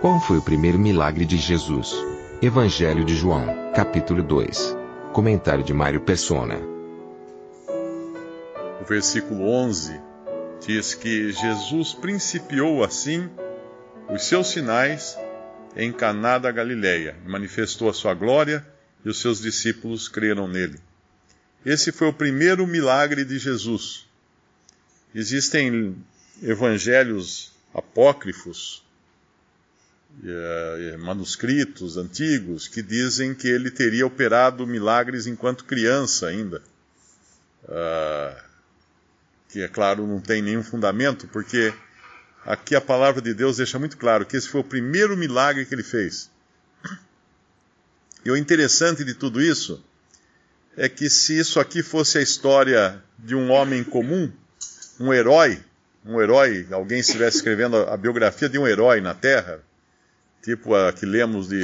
Qual foi o primeiro milagre de Jesus? Evangelho de João, capítulo 2. Comentário de Mário Persona. O versículo 11 diz que Jesus principiou assim os seus sinais em Caná da Galileia, manifestou a sua glória e os seus discípulos creram nele. Esse foi o primeiro milagre de Jesus. Existem evangelhos apócrifos, manuscritos antigos, que dizem que ele teria operado milagres enquanto criança ainda. Uh, que, é claro, não tem nenhum fundamento, porque aqui a palavra de Deus deixa muito claro que esse foi o primeiro milagre que ele fez. E o interessante de tudo isso é que se isso aqui fosse a história de um homem comum, um herói, um herói, alguém estivesse escrevendo a biografia de um herói na Terra, tipo a que lemos de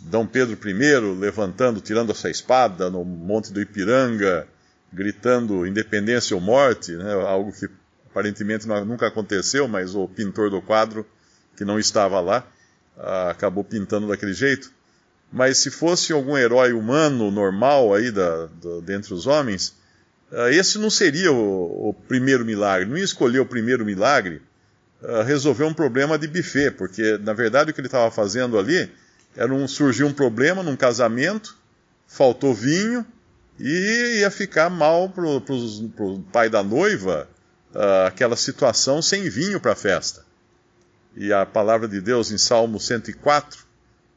Dom Pedro I levantando, tirando essa espada no Monte do Ipiranga, gritando independência ou morte, né, algo que aparentemente nunca aconteceu, mas o pintor do quadro, que não estava lá, acabou pintando daquele jeito. Mas se fosse algum herói humano, normal aí da, da, dentre os homens, uh, esse não seria o, o, primeiro milagre. Não ia escolher o primeiro milagre uh, resolver um problema de buffet, porque na verdade o que ele estava fazendo ali era um, surgiu um problema num casamento, faltou vinho e ia ficar mal para o pai da noiva uh, aquela situação sem vinho para a festa. E a palavra de Deus em Salmo 104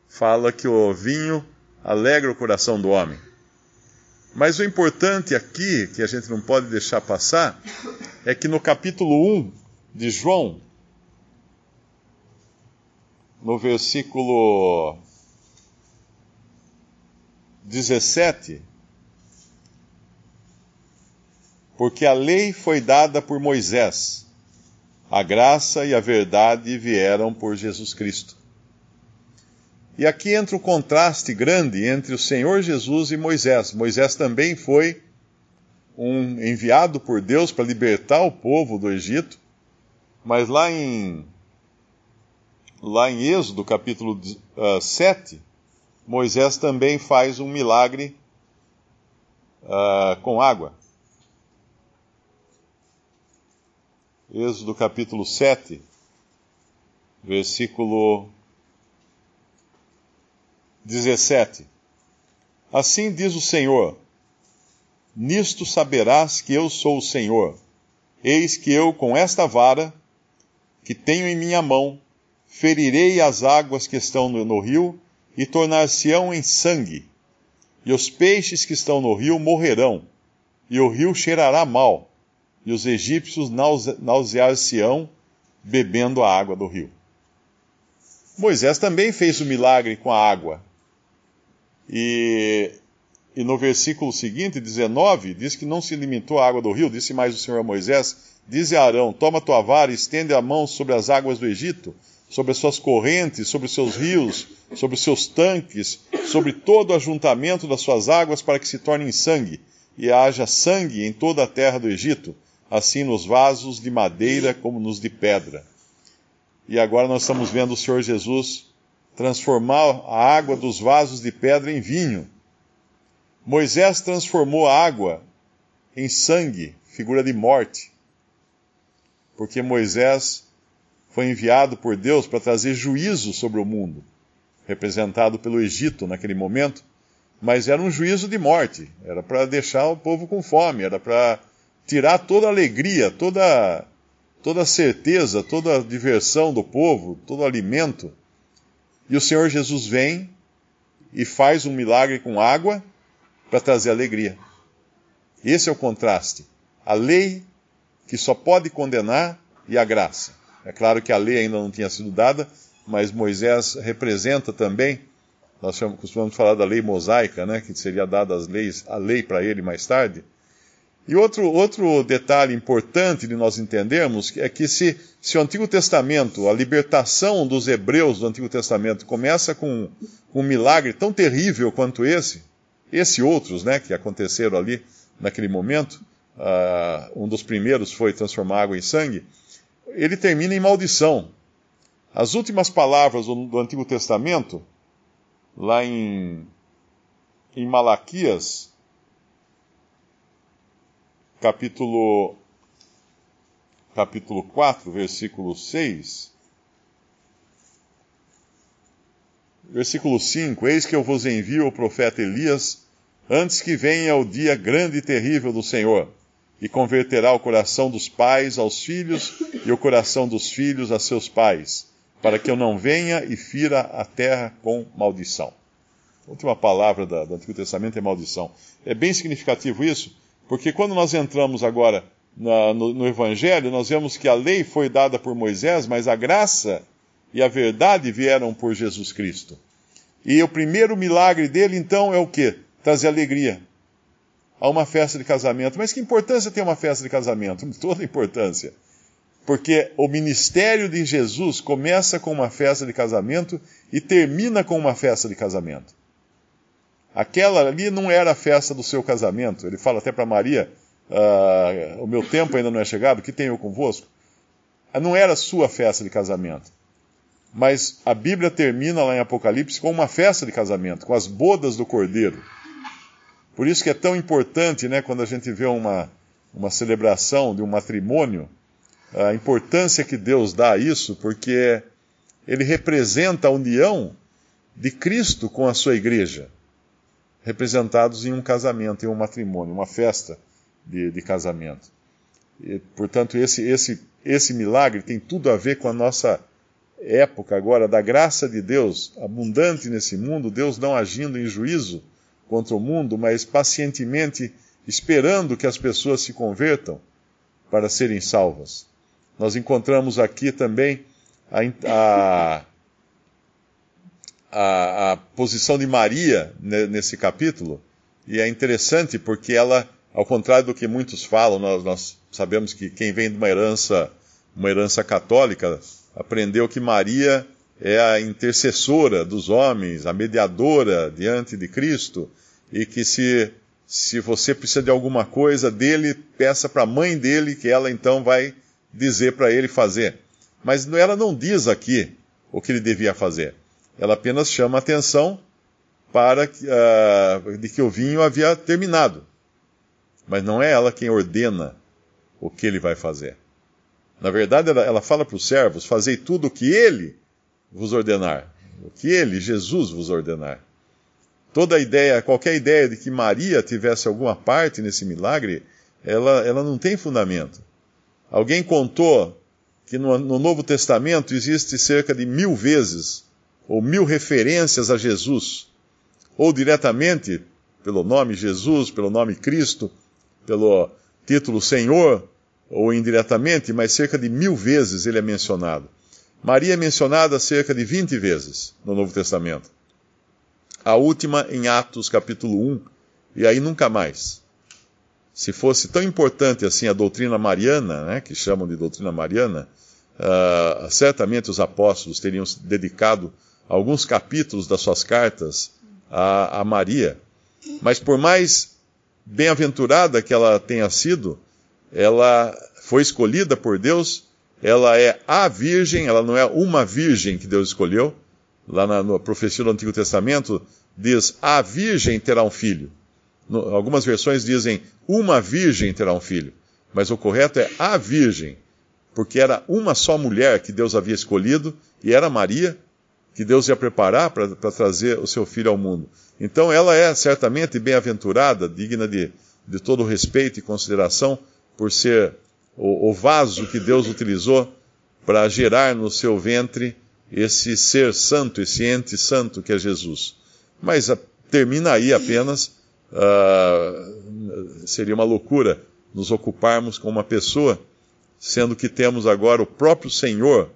fala que o vinho alegra o coração do homem. Mas o importante aqui, que a gente não pode deixar passar, é que no capítulo 1 de João, no versículo 17, porque a lei foi dada por Moisés, a graça e a verdade vieram por Jesus Cristo. E aqui entra um contraste grande entre o Senhor Jesus e Moisés. Moisés também foi um enviado por Deus para libertar o povo do Egito, mas lá em lá em Êxodo, capítulo uh, 7, Moisés também faz um milagre uh, com água. Êxodo capítulo 7, versículo 17. Assim diz o Senhor: Nisto saberás que eu sou o Senhor. Eis que eu, com esta vara que tenho em minha mão, ferirei as águas que estão no, no rio e tornar-se-ão em sangue. E os peixes que estão no rio morrerão, e o rio cheirará mal, e os egípcios nausear-se-ão bebendo a água do rio. Moisés também fez o milagre com a água, e, e no versículo seguinte, 19, diz que não se limitou à água do rio, disse mais o Senhor a Moisés: Dize a Arão: Toma tua vara e estende a mão sobre as águas do Egito, sobre as suas correntes, sobre os seus rios, sobre os seus tanques, sobre todo o ajuntamento das suas águas, para que se tornem sangue, e haja sangue em toda a terra do Egito, assim nos vasos de madeira como nos de pedra. E agora nós estamos vendo o Senhor Jesus transformar a água dos vasos de pedra em vinho. Moisés transformou a água em sangue, figura de morte, porque Moisés foi enviado por Deus para trazer juízo sobre o mundo, representado pelo Egito naquele momento, mas era um juízo de morte, era para deixar o povo com fome, era para tirar toda a alegria, toda, toda a certeza, toda a diversão do povo, todo o alimento e o Senhor Jesus vem e faz um milagre com água para trazer alegria. Esse é o contraste. a lei que só pode condenar e a graça. É claro que a lei ainda não tinha sido dada, mas Moisés representa também, nós costumamos falar da lei mosaica, né, que seria dada as leis, a lei para ele mais tarde. E outro, outro detalhe importante de nós entendermos é que se, se o Antigo Testamento, a libertação dos hebreus do Antigo Testamento começa com, com um milagre tão terrível quanto esse, esse outros né, que aconteceram ali naquele momento, uh, um dos primeiros foi transformar água em sangue, ele termina em maldição. As últimas palavras do, do Antigo Testamento, lá em, em Malaquias, capítulo, capítulo 4, versículo 6. Versículo 5: Eis que eu vos envio o profeta Elias, antes que venha o dia grande e terrível do Senhor, e converterá o coração dos pais aos filhos e o coração dos filhos a seus pais, para que eu não venha e fira a terra com maldição. A última palavra do Antigo Testamento é maldição. É bem significativo isso, porque quando nós entramos agora na, no, no, Evangelho, nós vemos que a lei foi dada por Moisés, mas a graça e a verdade vieram por Jesus Cristo. E o primeiro milagre dele, então, é o quê? Trazer alegria a uma festa de casamento. Mas que importância tem uma festa de casamento? Toda importância. Porque o ministério de Jesus começa com uma festa de casamento e termina com uma festa de casamento. Aquela ali não era a festa do seu casamento. Ele fala até para Maria: uh, O meu tempo ainda não é chegado, que tenho convosco? Não era a sua festa de casamento. Mas a Bíblia termina lá em Apocalipse com uma festa de casamento, com as bodas do cordeiro. Por isso que é tão importante, né, quando a gente vê uma, uma celebração de um matrimônio, a importância que Deus dá a isso, porque ele representa a união de Cristo com a sua igreja representados em um casamento, em um matrimônio, uma festa de, de casamento. E, portanto, esse, esse, esse milagre tem tudo a ver com a nossa época agora, da graça de Deus abundante nesse mundo, Deus não agindo em juízo contra o mundo, mas pacientemente esperando que as pessoas se convertam para serem salvas. Nós encontramos aqui também a, a a, a posição de Maria nesse capítulo, e é interessante porque ela, ao contrário do que muitos falam, nós, nós sabemos que quem vem de uma herança, uma herança católica, aprendeu que Maria é a intercessora dos homens, a mediadora diante de Cristo, e que se, se você precisa de alguma coisa dele, peça para a mãe dele, que ela então vai dizer para ele fazer. Mas ela não diz aqui o que ele devia fazer. Ela apenas chama a atenção para uh, de que o vinho havia terminado. Mas não é ela quem ordena o que ele vai fazer. Na verdade, ela, ela fala para os servos: fazei tudo o que ele vos ordenar. O que ele, Jesus, vos ordenar. Toda ideia, qualquer ideia de que Maria tivesse alguma parte nesse milagre, ela, ela não tem fundamento. Alguém contou que no, no Novo Testamento existe cerca de mil vezes ou mil referências a Jesus, ou diretamente pelo nome Jesus, pelo nome Cristo, pelo título Senhor, ou indiretamente, mas cerca de mil vezes ele é mencionado. Maria é mencionada cerca de 20 vezes no Novo Testamento. A última em Atos capítulo 1, e aí nunca mais. Se fosse tão importante assim a doutrina mariana, né, que chamam de doutrina mariana, uh, certamente os apóstolos teriam dedicado alguns capítulos das suas cartas a, a Maria. Mas por mais bem-aventurada que ela tenha sido, ela foi escolhida por Deus, ela é a virgem, ela não é uma virgem que Deus escolheu. Lá na, na profecia do Antigo Testamento diz: a virgem terá um filho. No, algumas versões dizem: uma virgem terá um filho. Mas o correto é a virgem, porque era uma só mulher que Deus havia escolhido, e era Maria, que Deus ia preparar para trazer o seu filho ao mundo. Então ela é certamente bem-aventurada, digna de, de todo respeito e consideração, por ser o, o vaso que Deus utilizou para gerar no seu ventre esse ser santo, esse ente santo que é Jesus. Mas a, termina aí apenas, uh, seria uma loucura nos ocuparmos com uma pessoa, sendo que temos agora o próprio Senhor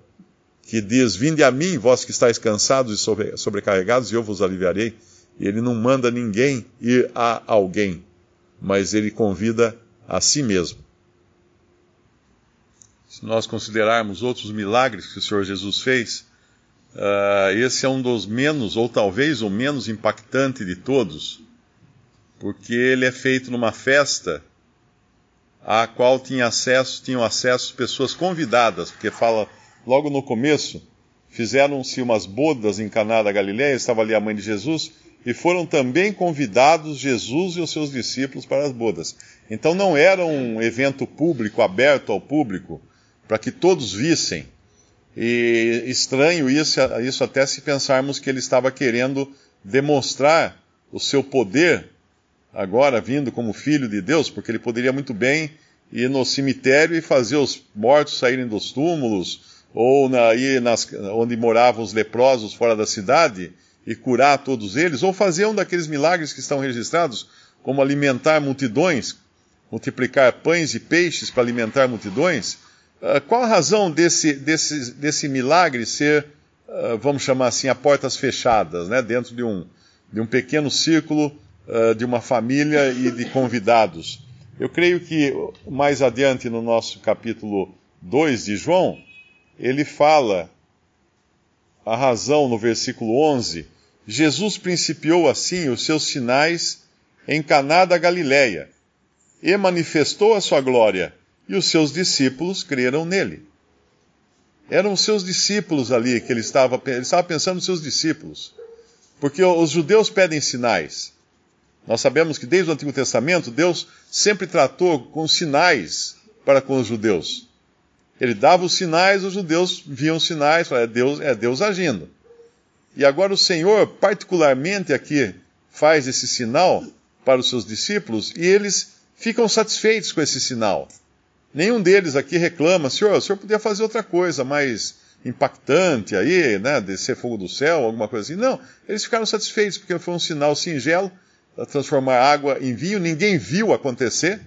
que diz: Vinde a mim, vós que estáis cansados e sobrecarregados, e eu vos aliviarei. Ele não manda ninguém ir a alguém, mas ele convida a si mesmo. Se nós considerarmos outros milagres que o Senhor Jesus fez, uh, esse é um dos menos, ou talvez o menos impactante de todos, porque ele é feito numa festa à qual tinha acesso, tinham acesso pessoas convidadas, porque fala logo no começo, fizeram-se umas bodas em Caná da Galiléia, estava ali a mãe de Jesus, e foram também convidados Jesus e os seus discípulos para as bodas. Então não era um evento público, aberto ao público, para que todos vissem. E estranho isso, isso até se pensarmos que ele estava querendo demonstrar o seu poder, agora vindo como filho de Deus, porque ele poderia muito bem ir no cemitério e fazer os mortos saírem dos túmulos, ou na, ir nas, onde moravam os leprosos fora da cidade e curar todos eles, ou fazer um daqueles milagres que estão registrados, como alimentar multidões, multiplicar pães e peixes para alimentar multidões. Uh, qual a razão desse, desse, desse milagre ser, uh, vamos chamar assim, a portas fechadas, né, dentro de um, de um pequeno círculo uh, de uma família e de convidados? Eu creio que mais adiante no nosso capítulo 2 de João, ele fala a razão no versículo 11. Jesus principiou assim os seus sinais em Caná da Galileia e manifestou a sua glória, e os seus discípulos creram nele. Eram os seus discípulos ali que ele estava, ele estava pensando nos seus discípulos. Porque os judeus pedem sinais. Nós sabemos que desde o Antigo Testamento Deus sempre tratou com sinais para com os judeus. Ele dava os sinais, os judeus viam os sinais, é Deus, é Deus agindo. E agora o Senhor, particularmente aqui, faz esse sinal para os seus discípulos e eles ficam satisfeitos com esse sinal. Nenhum deles aqui reclama, Senhor, o Senhor podia fazer outra coisa mais impactante aí, né, descer fogo do céu, alguma coisa assim. Não, eles ficaram satisfeitos porque foi um sinal singelo transformar água em vinho. Ninguém viu acontecer.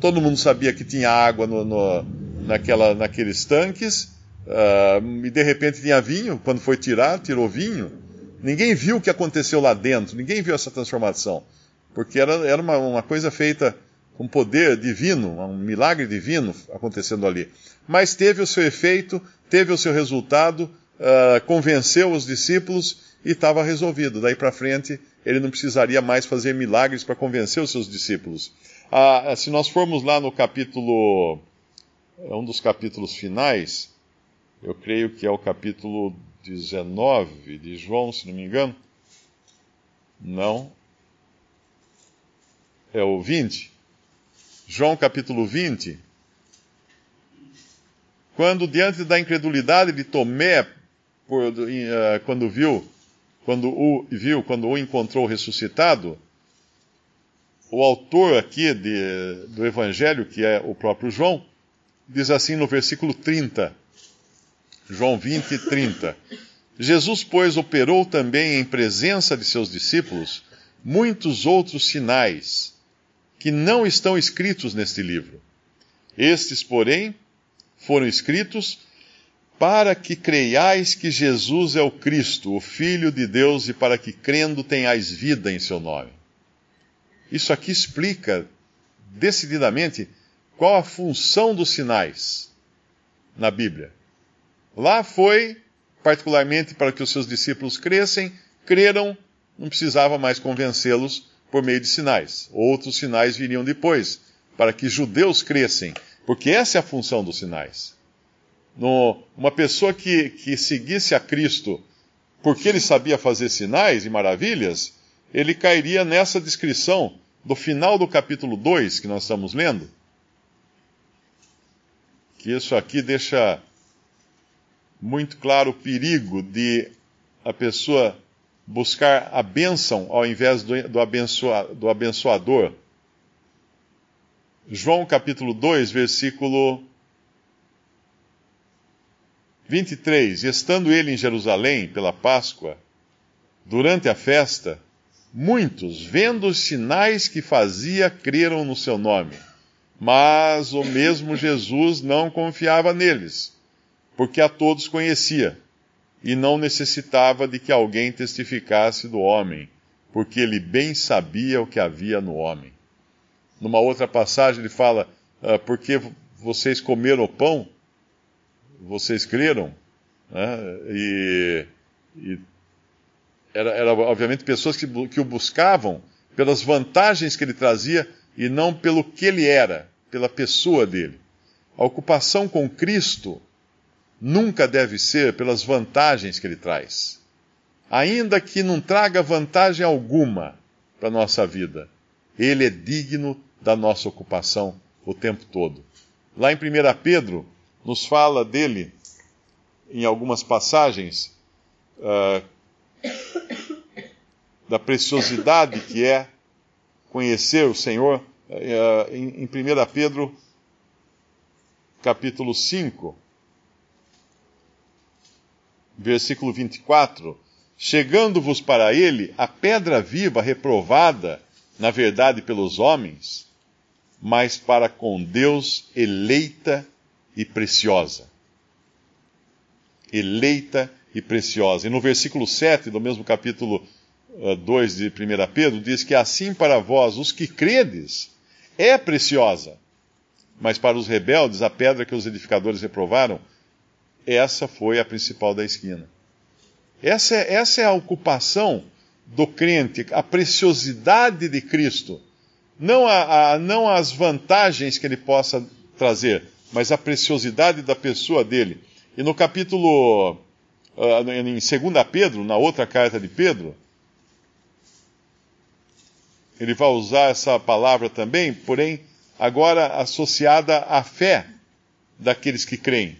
Todo mundo sabia que tinha água no, no naquela, naqueles tanques, uh, e de repente tinha vinho, quando foi tirar, tirou vinho. Ninguém viu o que aconteceu lá dentro, ninguém viu essa transformação, porque era, era uma, uma coisa feita com poder divino, um milagre divino acontecendo ali. Mas teve o seu efeito, teve o seu resultado, uh, convenceu os discípulos e estava resolvido. Daí para frente, ele não precisaria mais fazer milagres para convencer os seus discípulos. Uh, se nós formos lá no capítulo é um dos capítulos finais, eu creio que é o capítulo 19 de João, se não me engano. Não. É o 20. João capítulo 20. Quando diante da incredulidade de Tomé, por, uh, quando viu, quando o viu, quando o encontrou ressuscitado, o autor aqui de, do evangelho, que é o próprio João, diz assim no versículo 30, João 20, 30. Jesus, pois, operou também em presença de seus discípulos muitos outros sinais que não estão escritos neste livro. Estes, porém, foram escritos para que creiais que Jesus é o Cristo, o Filho de Deus, e para que crendo tenhais vida em seu nome. Isso aqui explica decididamente qual a função dos sinais na Bíblia? Lá foi, particularmente para que os seus discípulos crescem, creram, não precisava mais convencê-los por meio de sinais. Outros sinais viriam depois, para que judeus crescem, porque essa é a função dos sinais. No, uma pessoa que, que seguisse a Cristo porque ele sabia fazer sinais e maravilhas, ele cairia nessa descrição do final do capítulo 2 que nós estamos lendo, que isso aqui deixa muito claro o perigo de a pessoa buscar a bênção ao invés do, do, abençoa, do abençoador. João capítulo 2, versículo 23. Estando ele em Jerusalém pela Páscoa, durante a festa, muitos, vendo os sinais que fazia, creram no seu nome. Mas o mesmo Jesus não confiava neles, porque a todos conhecia, e não necessitava de que alguém testificasse do homem, porque ele bem sabia o que havia no homem. Numa outra passagem ele fala: ah, Porque vocês comeram o pão, vocês creram, né? e, e era, era, obviamente pessoas que, que o buscavam pelas vantagens que ele trazia e não pelo que ele era, pela pessoa dele. A ocupação com Cristo nunca deve ser pelas vantagens que ele traz, ainda que não traga vantagem alguma para a nossa vida. Ele é digno da nossa ocupação o tempo todo. Lá em 1 Pedro, nos fala dele, em algumas passagens, uh, da preciosidade que é conhecer o Senhor. Uh, em, em 1 Pedro, capítulo 5, versículo 24: Chegando-vos para ele a pedra viva reprovada, na verdade, pelos homens, mas para com Deus eleita e preciosa. Eleita e preciosa. E no versículo 7 do mesmo capítulo 2 uh, de 1 Pedro, diz que assim para vós, os que credes, é preciosa, mas para os rebeldes, a pedra que os edificadores reprovaram, essa foi a principal da esquina. Essa é, essa é a ocupação do crente, a preciosidade de Cristo não, a, a, não as vantagens que ele possa trazer, mas a preciosidade da pessoa dele. E no capítulo, uh, em 2 Pedro, na outra carta de Pedro, ele vai usar essa palavra também, porém, agora associada à fé daqueles que creem.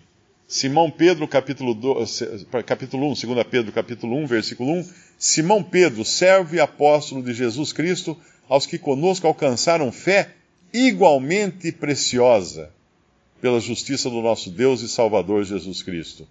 Simão Pedro, capítulo, 2, capítulo 1, 2 Pedro, capítulo 1, versículo 1. Simão Pedro, servo e apóstolo de Jesus Cristo, aos que conosco alcançaram fé igualmente preciosa pela justiça do nosso Deus e Salvador Jesus Cristo.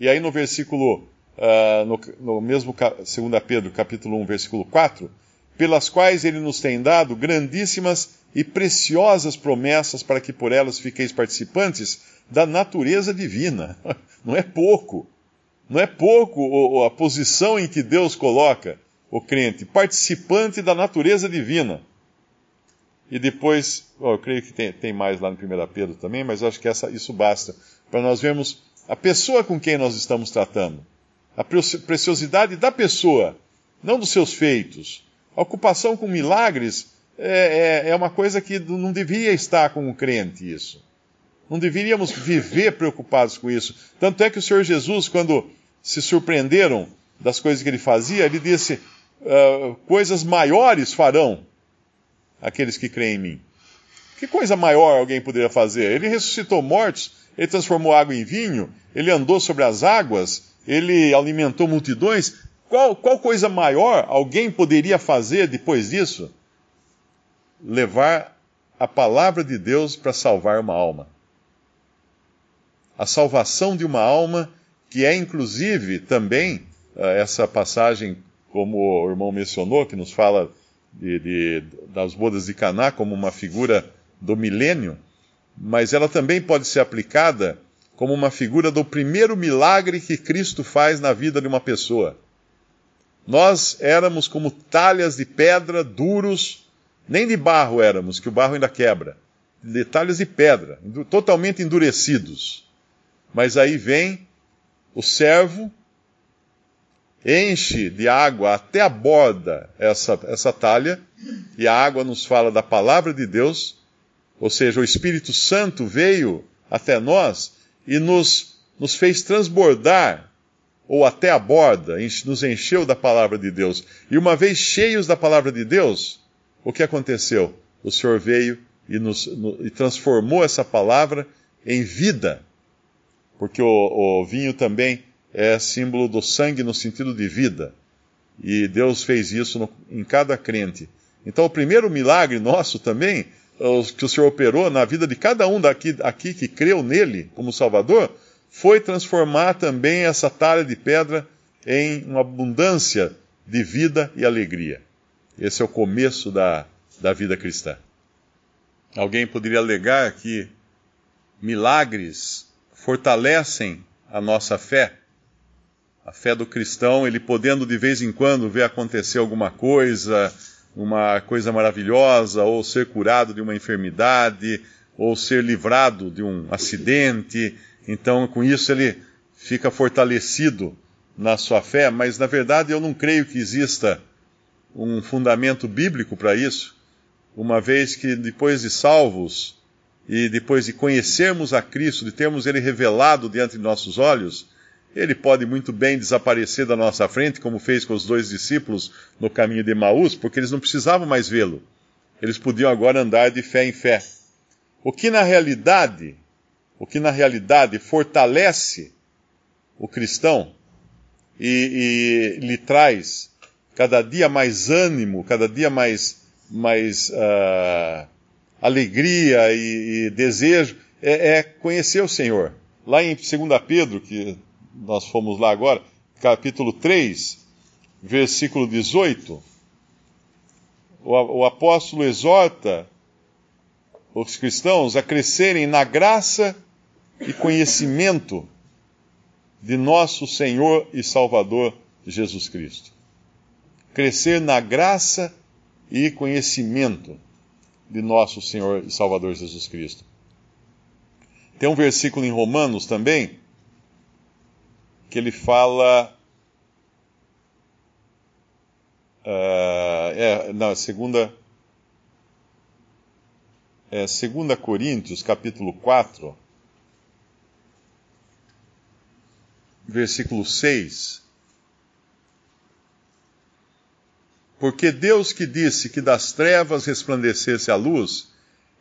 E aí no versículo, uh, no, no, mesmo 2 Pedro, capítulo 1, versículo 4, pelas quais ele nos tem dado grandíssimas e preciosas promessas para que por elas fiqueis participantes da natureza divina. Não é pouco. Não é pouco a posição em que Deus coloca o crente, participante da natureza divina. E depois, eu creio que tem, tem, mais lá no 1 Pedro também, mas acho que essa, isso basta para nós vermos a pessoa com quem nós estamos tratando, a preciosidade da pessoa, não dos seus feitos. A ocupação com milagres é, é, é uma coisa que não deveria estar com o crente, isso. Não deveríamos viver preocupados com isso. Tanto é que o Senhor Jesus, quando se surpreenderam das coisas que ele fazia, ele disse: uh, coisas maiores farão aqueles que creem em mim. Que coisa maior alguém poderia fazer? Ele ressuscitou mortos, ele transformou água em vinho, ele andou sobre as águas, ele alimentou multidões. Qual, qual coisa maior alguém poderia fazer depois disso? Levar a palavra de Deus para salvar uma alma. A salvação de uma alma, que é inclusive também, uh, essa passagem como o irmão mencionou, que nos fala de, de, das bodas de Caná como uma figura do milênio, mas ela também pode ser aplicada como uma figura do primeiro milagre que Cristo faz na vida de uma pessoa. Nós éramos como talhas de pedra, duros, nem de barro éramos, que o barro ainda quebra, de talhas de pedra, totalmente endurecidos. Mas aí vem o servo enche de água até a borda essa, essa talha, e a água nos fala da palavra de Deus, ou seja, o Espírito Santo veio até nós e nos, nos fez transbordar, ou até a borda, nos encheu da palavra de Deus. E uma vez cheios da palavra de Deus, o que aconteceu? O Senhor veio e, nos, no, e transformou essa palavra em vida, porque o, o vinho também é símbolo do sangue no sentido de vida. E Deus fez isso no, em cada crente. Então, o primeiro milagre nosso também, que o Senhor operou na vida de cada um daqui aqui que creu nele como Salvador, foi transformar também essa talha de pedra em uma abundância de vida e alegria. Esse é o começo da, da vida cristã. Alguém poderia alegar que milagres fortalecem a nossa fé. A fé do cristão, ele podendo de vez em quando ver acontecer alguma coisa, uma coisa maravilhosa, ou ser curado de uma enfermidade, ou ser livrado de um acidente. Então, com isso, ele fica fortalecido na sua fé, mas na verdade eu não creio que exista um fundamento bíblico para isso, uma vez que depois de salvos e depois de conhecermos a Cristo, de termos Ele revelado diante de nossos olhos, ele pode muito bem desaparecer da nossa frente, como fez com os dois discípulos no caminho de Maús, porque eles não precisavam mais vê-lo. Eles podiam agora andar de fé em fé. O que na realidade, o que na realidade fortalece o cristão e, e lhe traz cada dia mais ânimo, cada dia mais, mais uh, alegria e, e desejo, é, é, conhecer o Senhor. Lá em 2 Pedro, que nós fomos lá agora, capítulo 3, versículo 18, o, o apóstolo exorta os cristãos a crescerem na graça e conhecimento de nosso Senhor e Salvador Jesus Cristo. Crescer na graça e conhecimento de nosso Senhor e Salvador Jesus Cristo. Tem um versículo em Romanos também que ele fala. Uh, é, segunda. É, segunda Coríntios, capítulo 4 versículo 6. Porque Deus que disse que das trevas resplandecesse a luz,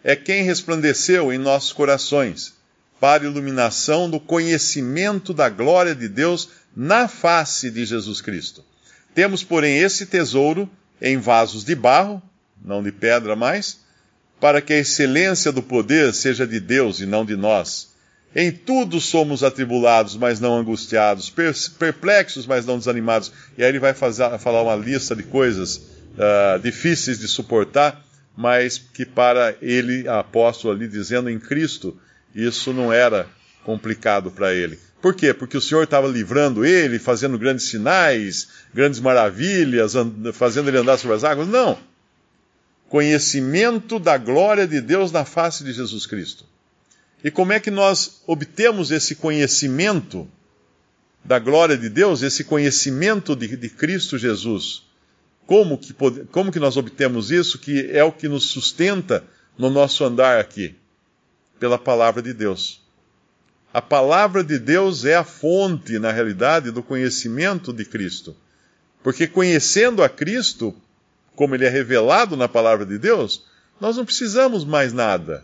é quem resplandeceu em nossos corações, para iluminação do conhecimento da glória de Deus na face de Jesus Cristo. Temos, porém, esse tesouro em vasos de barro, não de pedra mais, para que a excelência do poder seja de Deus e não de nós em tudo somos atribulados, mas não angustiados, perplexos, mas não desanimados. E aí ele vai fazer, falar uma lista de coisas uh, difíceis de suportar, mas que para ele, apóstolo ali dizendo em Cristo, isso não era complicado para ele. Por quê? Porque o Senhor estava livrando ele, fazendo grandes sinais, grandes maravilhas, fazendo ele andar sobre as águas? Não. Conhecimento da glória de Deus na face de Jesus Cristo. E como é que nós obtemos esse conhecimento da glória de Deus, esse conhecimento de, de Cristo Jesus? Como que, como que nós obtemos isso, que é o que nos sustenta no nosso andar aqui? Pela palavra de Deus. A palavra de Deus é a fonte, na realidade, do conhecimento de Cristo. Porque conhecendo a Cristo, como ele é revelado na palavra de Deus, nós não precisamos mais nada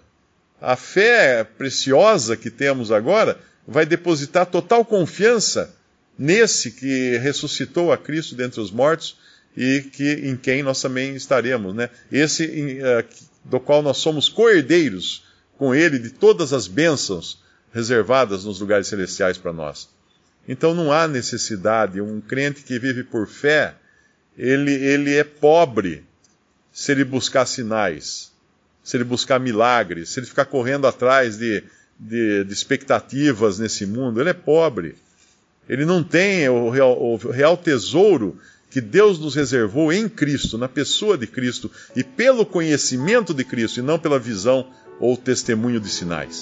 a fé preciosa que temos agora vai depositar total confiança nesse que ressuscitou a Cristo dentre os mortos e que em quem nós também estaremos, né? Esse uh, do qual nós somos coerdeiros com ele de todas as bênçãos reservadas nos lugares celestiais para nós. Então não há necessidade, um crente que vive por fé, ele, ele é pobre se ele buscar sinais se ele buscar milagres, se ele ficar correndo atrás de, de, de expectativas nesse mundo, ele é pobre. Ele não tem o real, o real tesouro que Deus nos reservou em Cristo, na pessoa de Cristo, e pelo conhecimento de Cristo, e não pela visão ou testemunho de sinais.